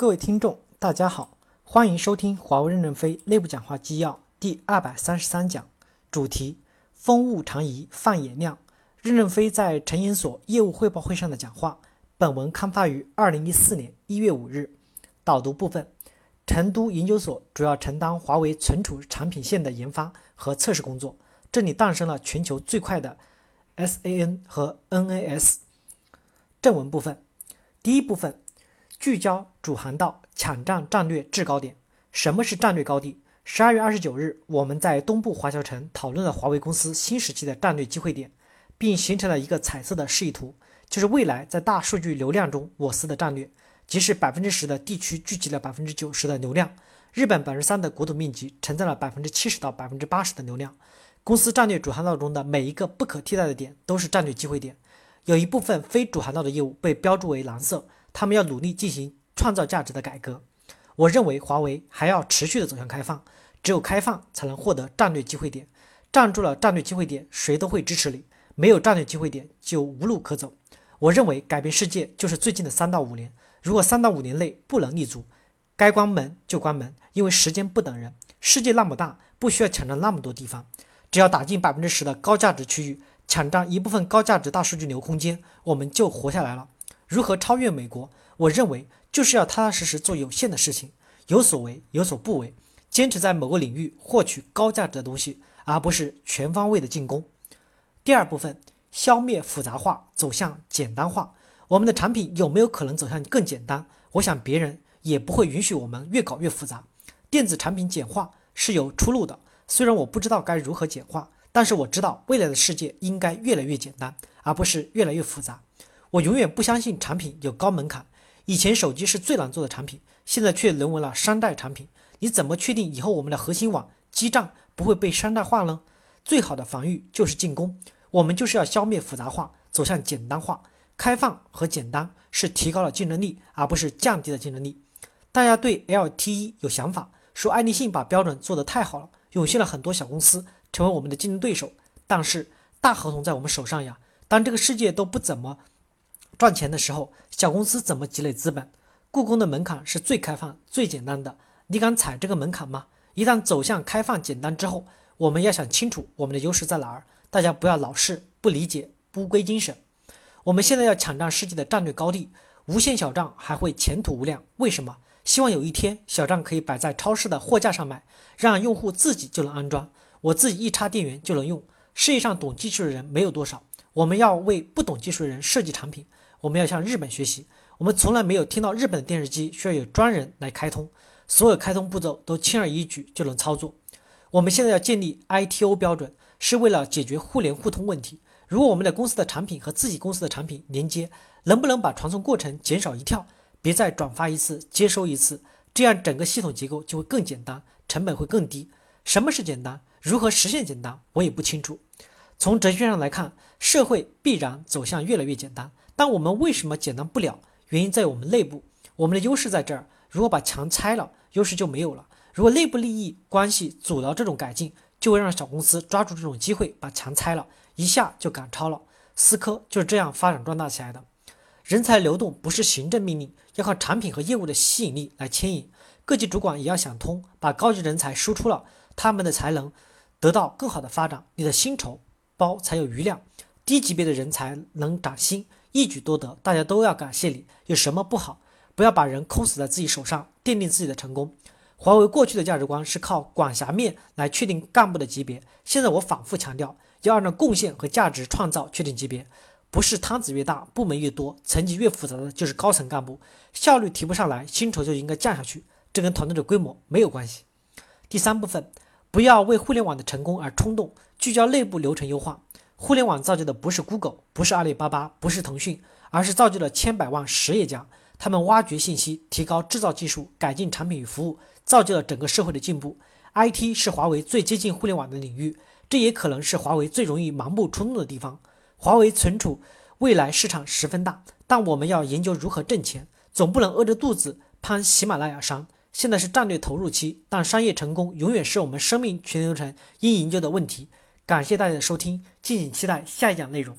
各位听众，大家好，欢迎收听华为任正非内部讲话纪要第二百三十三讲，主题：风物长宜放眼量。任正非在成研所业务汇报会上的讲话。本文刊发于二零一四年一月五日。导读部分：成都研究所主要承担华为存储产品线的研发和测试工作，这里诞生了全球最快的 SAN 和 NAS。正文部分：第一部分。聚焦主航道，抢占战略制高点。什么是战略高地？十二月二十九日，我们在东部华侨城讨论了华为公司新时期的战略机会点，并形成了一个彩色的示意图，就是未来在大数据流量中我司的战略，即使百分之十的地区聚集了百分之九十的流量，日本百分之三的国土面积承载了百分之七十到百分之八十的流量。公司战略主航道中的每一个不可替代的点都是战略机会点，有一部分非主航道的业务被标注为蓝色。他们要努力进行创造价值的改革。我认为华为还要持续的走向开放，只有开放才能获得战略机会点。站住了战略机会点，谁都会支持你；没有战略机会点，就无路可走。我认为改变世界就是最近的三到五年。如果三到五年内不能立足，该关门就关门，因为时间不等人。世界那么大，不需要抢占那么多地方，只要打进百分之十的高价值区域，抢占一部分高价值大数据流空间，我们就活下来了。如何超越美国？我认为就是要踏踏实实做有限的事情，有所为有所不为，坚持在某个领域获取高价值的东西，而不是全方位的进攻。第二部分，消灭复杂化，走向简单化。我们的产品有没有可能走向更简单？我想别人也不会允许我们越搞越复杂。电子产品简化是有出路的，虽然我不知道该如何简化，但是我知道未来的世界应该越来越简单，而不是越来越复杂。我永远不相信产品有高门槛。以前手机是最难做的产品，现在却沦为了山寨产品。你怎么确定以后我们的核心网基站不会被山寨化呢？最好的防御就是进攻。我们就是要消灭复杂化，走向简单化。开放和简单是提高了竞争力，而不是降低了竞争力。大家对 LTE 有想法，说爱立信把标准做得太好了，涌现了很多小公司成为我们的竞争对手。但是大合同在我们手上呀。当这个世界都不怎么。赚钱的时候，小公司怎么积累资本？故宫的门槛是最开放、最简单的，你敢踩这个门槛吗？一旦走向开放、简单之后，我们要想清楚我们的优势在哪儿。大家不要老是不理解不归精神。我们现在要抢占世界的战略高地，无线小账还会前途无量。为什么？希望有一天小账可以摆在超市的货架上卖，让用户自己就能安装，我自己一插电源就能用。世界上懂技术的人没有多少，我们要为不懂技术的人设计产品。我们要向日本学习。我们从来没有听到日本的电视机需要有专人来开通，所有开通步骤都轻而易举就能操作。我们现在要建立 ITO 标准，是为了解决互联互通问题。如果我们的公司的产品和自己公司的产品连接，能不能把传送过程减少一跳？别再转发一次，接收一次，这样整个系统结构就会更简单，成本会更低。什么是简单？如何实现简单？我也不清楚。从哲学上来看，社会必然走向越来越简单。但我们为什么简单不了？原因在我们内部，我们的优势在这儿。如果把墙拆了，优势就没有了。如果内部利益关系阻挠这种改进，就会让小公司抓住这种机会把墙拆了，一下就赶超了。思科就是这样发展壮大起来的。人才流动不是行政命令，要靠产品和业务的吸引力来牵引。各级主管也要想通，把高级人才输出了，他们的才能得到更好的发展，你的薪酬包才有余量。低级别的人才能涨薪。一举多得，大家都要感谢你。有什么不好？不要把人抠死在自己手上，奠定自己的成功。华为过去的价值观是靠管辖面来确定干部的级别，现在我反复强调，要按照贡献和价值创造确定级别，不是摊子越大，部门越多，层级越复杂的就是高层干部，效率提不上来，薪酬就应该降下去，这跟团队的规模没有关系。第三部分，不要为互联网的成功而冲动，聚焦内部流程优化。互联网造就的不是 Google，不是阿里巴巴，不是腾讯，而是造就了千百万实业家。他们挖掘信息，提高制造技术，改进产品与服务，造就了整个社会的进步。IT 是华为最接近互联网的领域，这也可能是华为最容易盲目冲动的地方。华为存储未来市场十分大，但我们要研究如何挣钱，总不能饿着肚子攀喜马拉雅山。现在是战略投入期，但商业成功永远是我们生命全流程应研究的问题。感谢大家的收听，敬请期待下一讲内容。